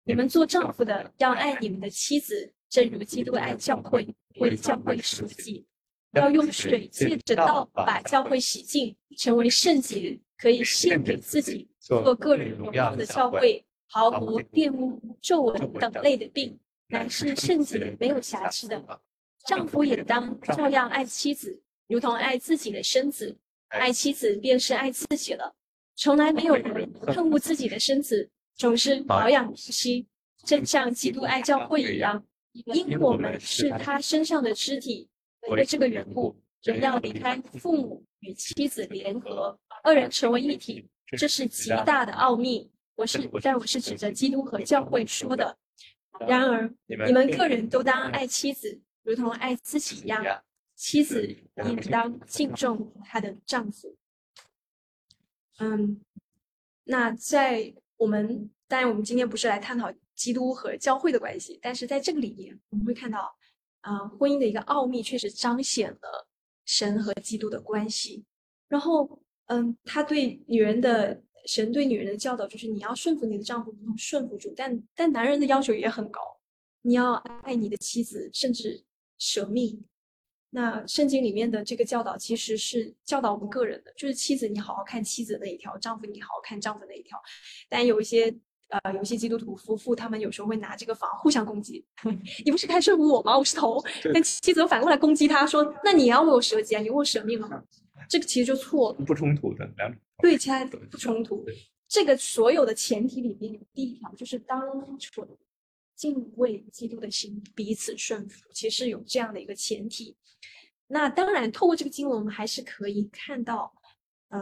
你们做丈夫的要爱你们的妻子，正如基督爱教会，为教会赎祭，要用水借着道把教会洗净，成为圣洁，可以献给自己，做个人荣耀的教会，毫无玷污、皱纹等类的病，乃是圣洁没有瑕疵的。丈夫也当照样爱妻子。如同爱自己的身子，爱妻子便是爱自己了。从来没有人恨恶自己的身子，总是保养不息，正像基督爱教会一样。因我们是他身上的肢体，为了这个缘故，人要离开父母，与妻子联合，二人成为一体。这是极大的奥秘。我是，但我是指着基督和教会说的。然而，你们个人都当爱妻子。如同爱自己一样，妻子应当敬重她的丈夫。嗯，那在我们当然我们今天不是来探讨基督和教会的关系，但是在这个里面我们会看到，啊，婚姻的一个奥秘确实彰显了神和基督的关系。然后，嗯，他对女人的神对女人的教导就是你要顺服你的丈夫，不能顺服主。但但男人的要求也很高，你要爱你的妻子，甚至舍命。那圣经里面的这个教导其实是教导我们个人的，就是妻子你好好看妻子那一条，丈夫你好好看丈夫那一条。但有一些呃，有一些基督徒夫妇，他们有时候会拿这个房互相攻击。你不是开顺服我吗？我是头。但妻子又反过来攻击他说：“那你要为我舍己啊，你为我舍命了吗？”这个其实就错了，不冲突的两种。对，其他不冲突。这个所有的前提里面有第一条，就是当纯敬畏基督的心，彼此顺服，其实有这样的一个前提。那当然，透过这个经文，我们还是可以看到，呃，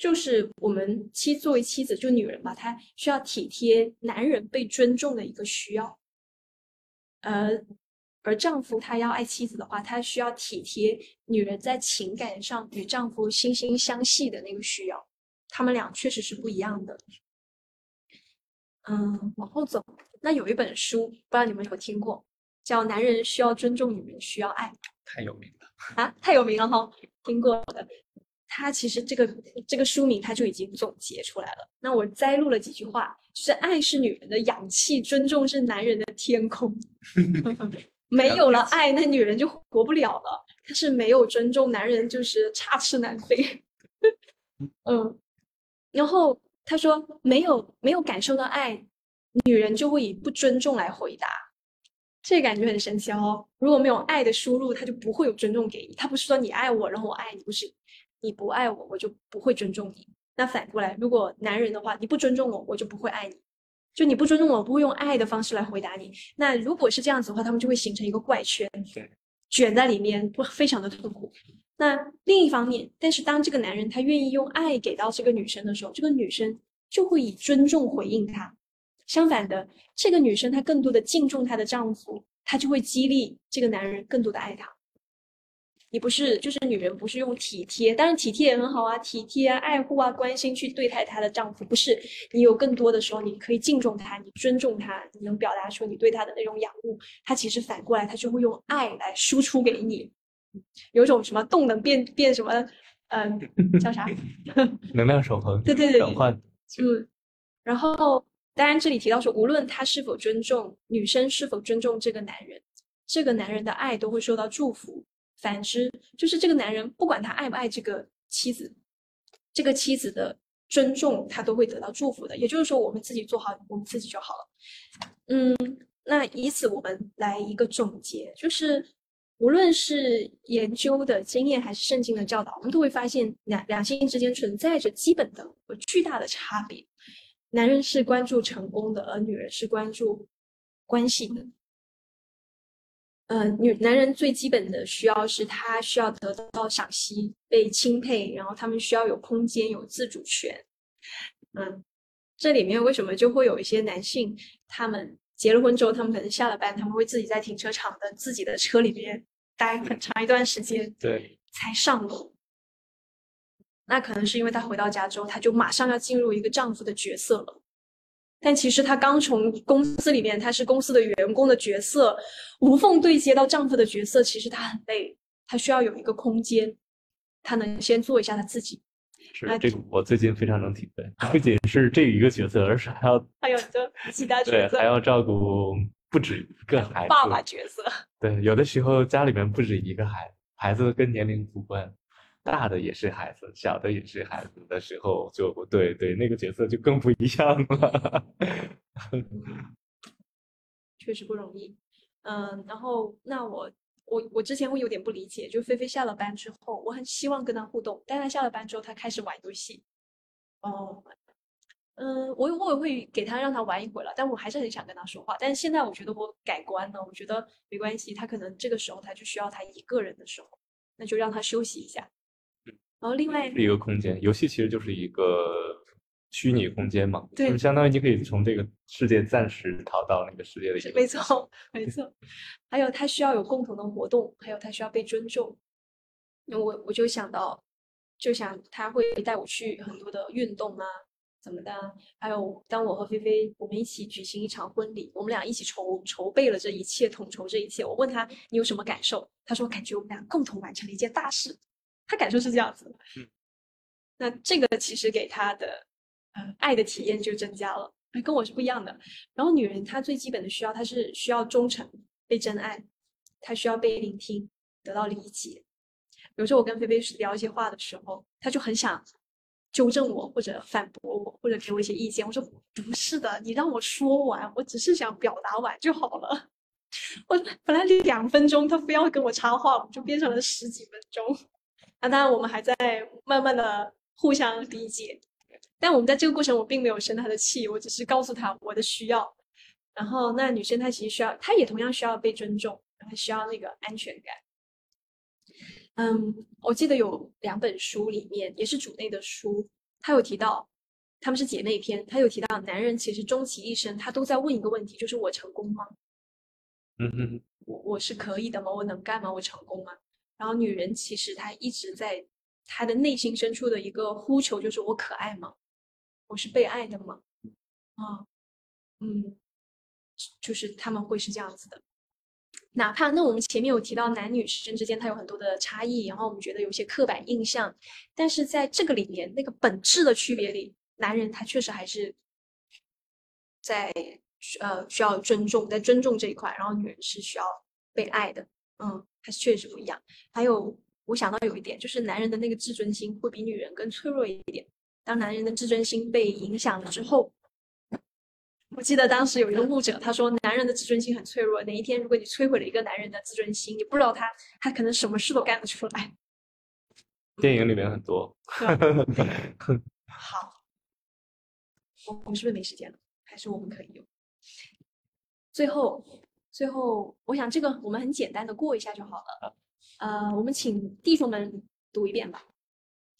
就是我们妻作为妻子，就女人吧，她需要体贴男人被尊重的一个需要，而，而丈夫他要爱妻子的话，他需要体贴女人在情感上与丈夫惺惺相惜的那个需要，他们俩确实是不一样的。嗯，往后走，那有一本书，不知道你们有没有听过，叫《男人需要尊重，女人需要爱》。太有名了啊！太有名了哈，听过的。他其实这个这个书名他就已经总结出来了。那我摘录了几句话，就是爱是女人的氧气，尊重是男人的天空。没有了爱，那女人就活不了了。他是没有尊重，男人就是插翅难飞。嗯，然后他说没有没有感受到爱，女人就会以不尊重来回答。这感觉很神奇哦！如果没有爱的输入，他就不会有尊重给你。他不是说你爱我，然后我爱你，不是你不爱我，我就不会尊重你。那反过来，如果男人的话，你不尊重我，我就不会爱你。就你不尊重我，不会用爱的方式来回答你。那如果是这样子的话，他们就会形成一个怪圈，卷在里面，会非常的痛苦。那另一方面，但是当这个男人他愿意用爱给到这个女生的时候，这个女生就会以尊重回应他。相反的，这个女生她更多的敬重她的丈夫，她就会激励这个男人更多的爱她。你不是，就是女人不是用体贴，当然体贴也很好啊，体贴啊、爱护啊、关心去对待她的丈夫，不是你有更多的时候，你可以敬重他，你尊重他，你能表达出你对他的那种仰慕，他其实反过来他就会用爱来输出给你，有种什么动能变变什么，嗯，叫啥？能量守恒。对对对，转换。嗯，然后。当然，这里提到说，无论他是否尊重女生，是否尊重这个男人，这个男人的爱都会受到祝福。反之，就是这个男人不管他爱不爱这个妻子，这个妻子的尊重他都会得到祝福的。也就是说，我们自己做好我们自己就好了。嗯，那以此我们来一个总结，就是无论是研究的经验还是圣经的教导，我们都会发现两两性之间存在着基本的和巨大的差别。男人是关注成功的，而女人是关注关系的。呃，女男人最基本的需要是他需要得到赏析、被钦佩，然后他们需要有空间、有自主权。嗯，这里面为什么就会有一些男性，他们结了婚之后，他们可能下了班，他们会自己在停车场的自己的车里面待很长一段时间，对，才上楼。那可能是因为她回到家之后，她就马上要进入一个丈夫的角色了。但其实她刚从公司里面，她是公司的员工的角色，无缝对接到丈夫的角色，其实她很累，她需要有一个空间，她能先做一下她自己。是这个，我最近非常能体会，不仅是这一个角色，而是还要还有这其他角色，对，还要照顾不止一个孩子。爸爸角色。对，有的时候家里面不止一个孩子，孩子跟年龄无关。大的也是孩子，小的也是孩子的时候，就对对，那个角色就更不一样了。确实不容易，嗯，然后那我我我之前会有点不理解，就菲菲下了班之后，我很希望跟他互动，但他下了班之后，他开始玩游戏。哦，嗯，我我也会给他让他玩一会了，但我还是很想跟他说话。但是现在我觉得我改观了，我觉得没关系，他可能这个时候他就需要他一个人的时候，那就让他休息一下。然后另外是一个空间，游戏其实就是一个虚拟空间嘛，对就是相当于你可以从这个世界暂时逃到那个世界的一个没错，没错。还有他需要有共同的活动，还有他需要被尊重。那我我就想到，就想他会带我去很多的运动啊，怎么的啊？还有当我和菲菲我们一起举行一场婚礼，我们俩一起筹筹备了这一切，统筹这一切。我问他你有什么感受？他说感觉我们俩共同完成了一件大事。他感受是这样子的。嗯那这个其实给他的呃爱的体验就增加了，哎跟我是不一样的。然后女人她最基本的需要，她是需要忠诚、被真爱，她需要被聆听、得到理解。有时候我跟菲菲聊一些话的时候，她就很想纠正我，或者反驳我，或者给我一些意见。我说不是的，你让我说完，我只是想表达完就好了。我本来两分钟，他非要跟我插话，我们就变成了十几分钟。那当然，我们还在慢慢的互相理解。但我们在这个过程，我并没有生他的气，我只是告诉他我的需要。然后，那女生她其实需要，她也同样需要被尊重，她需要那个安全感。嗯，我记得有两本书里面也是主内的书，他有提到，他们是姐妹篇，他有提到男人其实终其一生，他都在问一个问题，就是我成功吗？嗯哼，我我是可以的吗？我能干吗？我成功吗？然后女人其实她一直在她的内心深处的一个呼求，就是我可爱吗？我是被爱的吗？啊，嗯，就是他们会是这样子的。哪怕那我们前面有提到男女生之间它有很多的差异，然后我们觉得有些刻板印象，但是在这个里面那个本质的区别里，男人他确实还是在呃需要尊重，在尊重这一块，然后女人是需要被爱的，嗯，它确实不一样。还有我想到有一点，就是男人的那个自尊心会比女人更脆弱一点。当男人的自尊心被影响了之后，我记得当时有一个牧者，他说男人的自尊心很脆弱，哪一天如果你摧毁了一个男人的自尊心，你不知道他他可能什么事都干得出来。电影里面很多。好，我我们是不是没时间了？还是我们可以用？最后，最后，我想这个我们很简单的过一下就好了。呃，我们请弟兄们读一遍吧，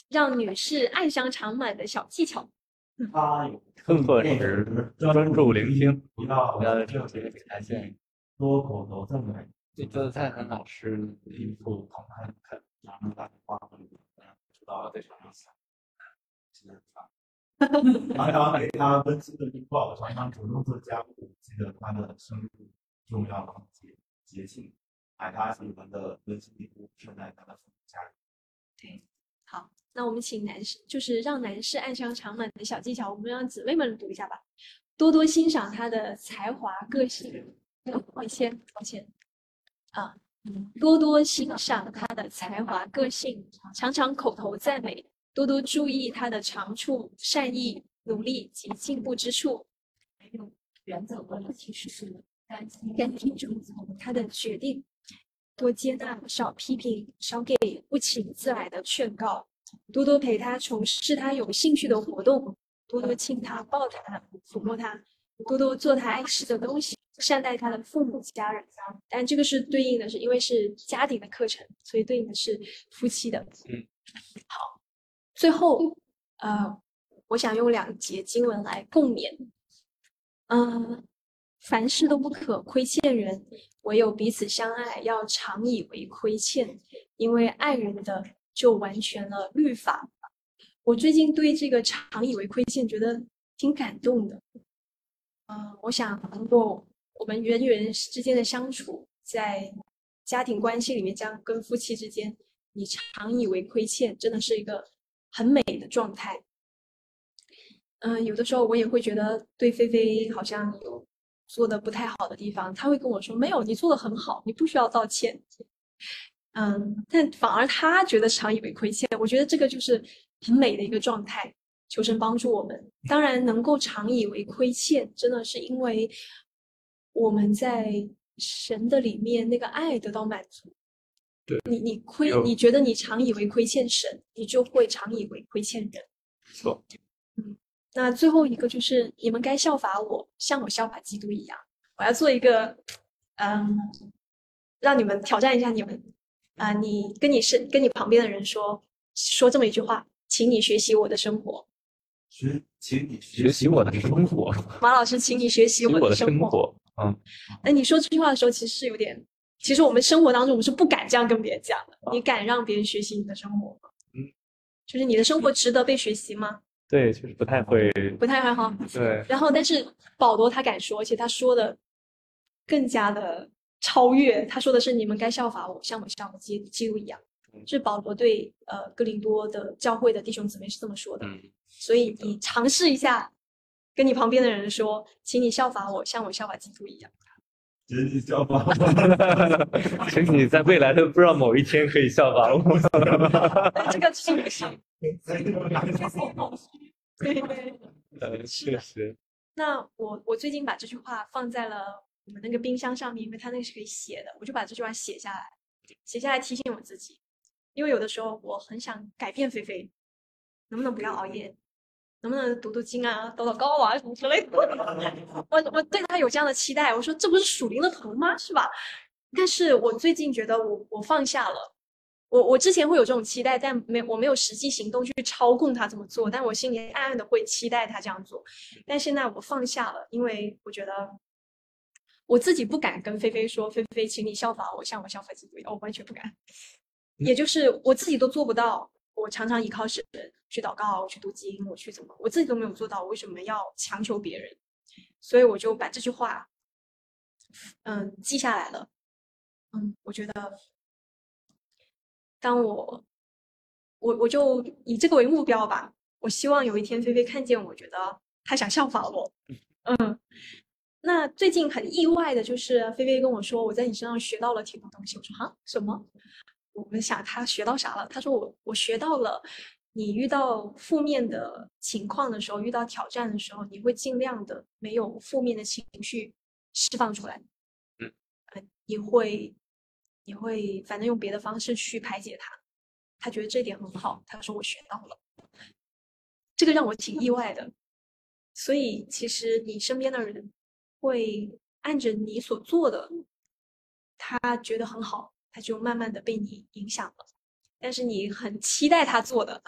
让女士爱香长满的小技巧。他有更合适，专注聆听，不要不要正确给他建议。多口头赞美，这道菜很好吃，一副同看看，然后大花知道在场上想。常常给他温馨的拥抱，常常主动做家务，记得他的生日、重要的节节庆，买他喜欢的温馨礼物，圣诞他的家人。对，好，那我们请男士，就是让男士爱香长满的小技巧，我们让姊妹们读一下吧。多多欣赏他的才华、个性。抱歉，抱歉。啊，多多欣赏他的才华、个性，常常口头赞美，多多注意他的长处、善意、努力及进步之处。还有原则和提示，感感听从他的决定，多接纳，少批评，少给不请自来的劝告，多多陪他从事他有兴趣的活动，多多亲他、抱他、抚摸他，多多做他爱吃的东西，善待他的父母家人。但这个是对应的是，因为是家庭的课程，所以对应的是夫妻的。嗯，好，最后呃，我想用两节经文来共勉。嗯、凡事都不可亏欠人，唯有彼此相爱，要常以为亏欠，因为爱人的就完全了律法。我最近对这个常以为亏欠觉得挺感动的。嗯、我想如果我们人与人之间的相处，在家庭关系里面，这样跟夫妻之间，你常以为亏欠，真的是一个很美的状态。嗯、有的时候我也会觉得对菲菲好像有做的不太好的地方，他会跟我说：“没有，你做的很好，你不需要道歉。”嗯，但反而他觉得常以为亏欠，我觉得这个就是很美的一个状态。求神帮助我们，当然能够常以为亏欠，真的是因为我们在神的里面那个爱得到满足。对你，你亏，你觉得你常以为亏欠神，你就会常以为亏欠人。没错，那最后一个就是你们该效法我，像我效法基督一样。我要做一个，嗯，让你们挑战一下你们啊、你跟你是跟你旁边的人说说这么一句话，请你学习我的生活。学，请你学习我的生活，马老师，请你学习我的生活。嗯，那你说这句话的时候，其实是有点，其实我们生活当中，我们是不敢这样跟别人讲的。你敢让别人学习你的生活吗？嗯，就是你的生活值得被学习吗？对，确实不太会，不太会哈。对。然后，但是保罗他敢说，而且他说的更加的超越。他说的是：“你们该效法我，像我效法基基督一样。”是保罗对呃哥林多的教会的弟兄姊妹是这么说的。嗯。所以你尝试一下，跟你旁边的人说：“请你效法我，像我效法基督一样。”请你效法我。请你在未来的不知道某一天可以效法我。这个是不行。呃，确实。那我我最近把这句话放在了我们那个冰箱上面，因为它那个是可以写的，我就把这句话写下来，写下来提醒我自己，因为有的时候我很想改变菲菲，能不能不要熬夜，能不能读读经啊，祷祷告啊什么之类的。我我对他有这样的期待，我说这不是属灵的图吗？是吧？但是我最近觉得我我放下了。我我之前会有这种期待，但没我没有实际行动去操控他这么做，但我心里暗暗的会期待他这样做。但现在我放下了，因为我觉得我自己不敢跟菲菲说：“菲菲，请你效法我，像我效法基督一样。”我完全不敢。也就是我自己都做不到，我常常依靠神去祷告，去读经，我去怎么，我自己都没有做到，我为什么要强求别人？所以我就把这句话，嗯，记下来了。嗯，我觉得。当我，我我就以这个为目标吧。我希望有一天菲菲看见我，觉得她想效仿我。嗯，那最近很意外的就是菲菲跟我说，我在你身上学到了挺多东西。我说哈什么？我们想他学到啥了？他说我我学到了，你遇到负面的情况的时候，遇到挑战的时候，你会尽量的没有负面的情绪释放出来。嗯，你会。你会反正用别的方式去排解它，他觉得这点很好。他说我学到了，这个让我挺意外的。所以其实你身边的人会按着你所做的，他觉得很好，他就慢慢的被你影响了。但是你很期待他做的，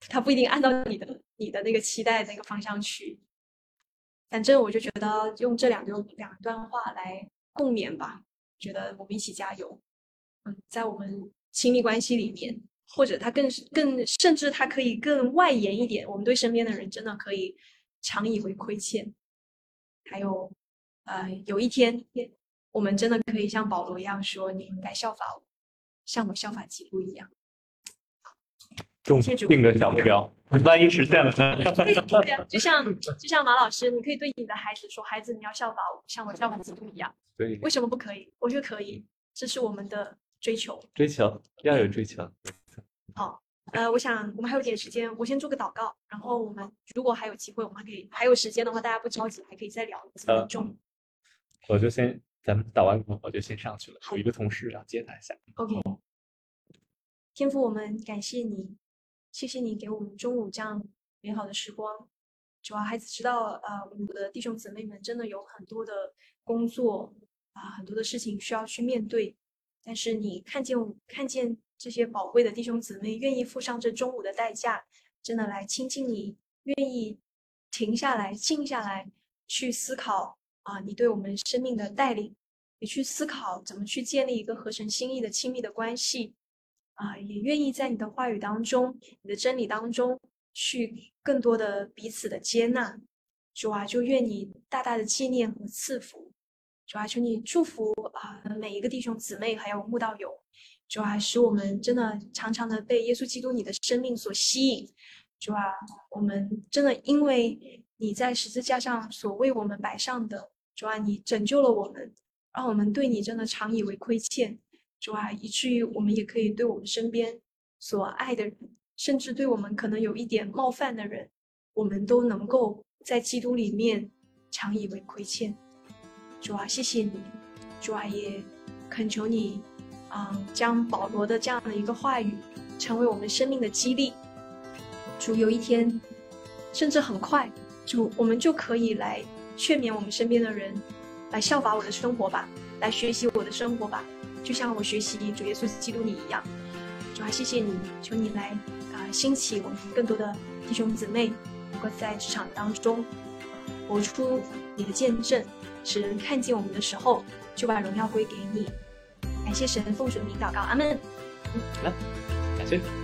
他不一定按照你的你的那个期待那个方向去。反正我就觉得用这两段两段话来共勉吧。觉得我们一起加油，嗯，在我们亲密关系里面，或者他更更甚至他可以更外延一点，我们对身边的人真的可以常以为亏欠。还有，呃，有一天我们真的可以像保罗一样说：“你应该效法我，像我效法基督一样。”重定个小目标，万一实现了呢？对呀，就像就像马老师，你可以对你的孩子说：“孩子，你要效法我，像我效法基督一样。”对，为什么不可以？我觉得可以，这是我们的追求。追求要有追求。好，呃，我想我们还有点时间，我先做个祷告，然后我们如果还有机会，我们还可以还有时间的话，大家不着急，还可以再聊几分钟。我就先咱们打完后，我就先上去了，有一个同事要接他一下。OK，天父，我们感谢你。谢谢你给我们中午这样美好的时光。主要孩子知道，呃，我们的弟兄姊妹们真的有很多的工作啊，很多的事情需要去面对。但是你看见看见这些宝贵的弟兄姊妹愿意付上这中午的代价，真的来亲近你，愿意停下来、静下来去思考啊，你对我们生命的带领，也去思考怎么去建立一个合神心意的亲密的关系。啊，也愿意在你的话语当中、你的真理当中，去更多的彼此的接纳。主啊，就愿你大大的纪念和赐福。主啊，求你祝福啊每一个弟兄姊妹，还有慕道友。主啊，使我们真的常常的被耶稣基督你的生命所吸引。主啊，我们真的因为你在十字架上所为我们摆上的，主啊，你拯救了我们，让我们对你真的常以为亏欠。主啊，以至于我们也可以对我们身边所爱的人，甚至对我们可能有一点冒犯的人，我们都能够在基督里面常以为亏欠。主啊，谢谢你，主啊，也恳求你，啊，将保罗的这样的一个话语成为我们生命的激励。主，有一天，甚至很快，主，我们就可以来劝勉我们身边的人来效法我的生活吧，来学习我的生活吧，就像我学习主耶稣基督你一样。主啊，谢谢你，求你来啊兴起，我们更多的弟兄姊妹能够在职场当中活出你的见证，使人看见我们的时候，就把荣耀归给你。感谢神，奉主的名祷告。阿门。来，感谢。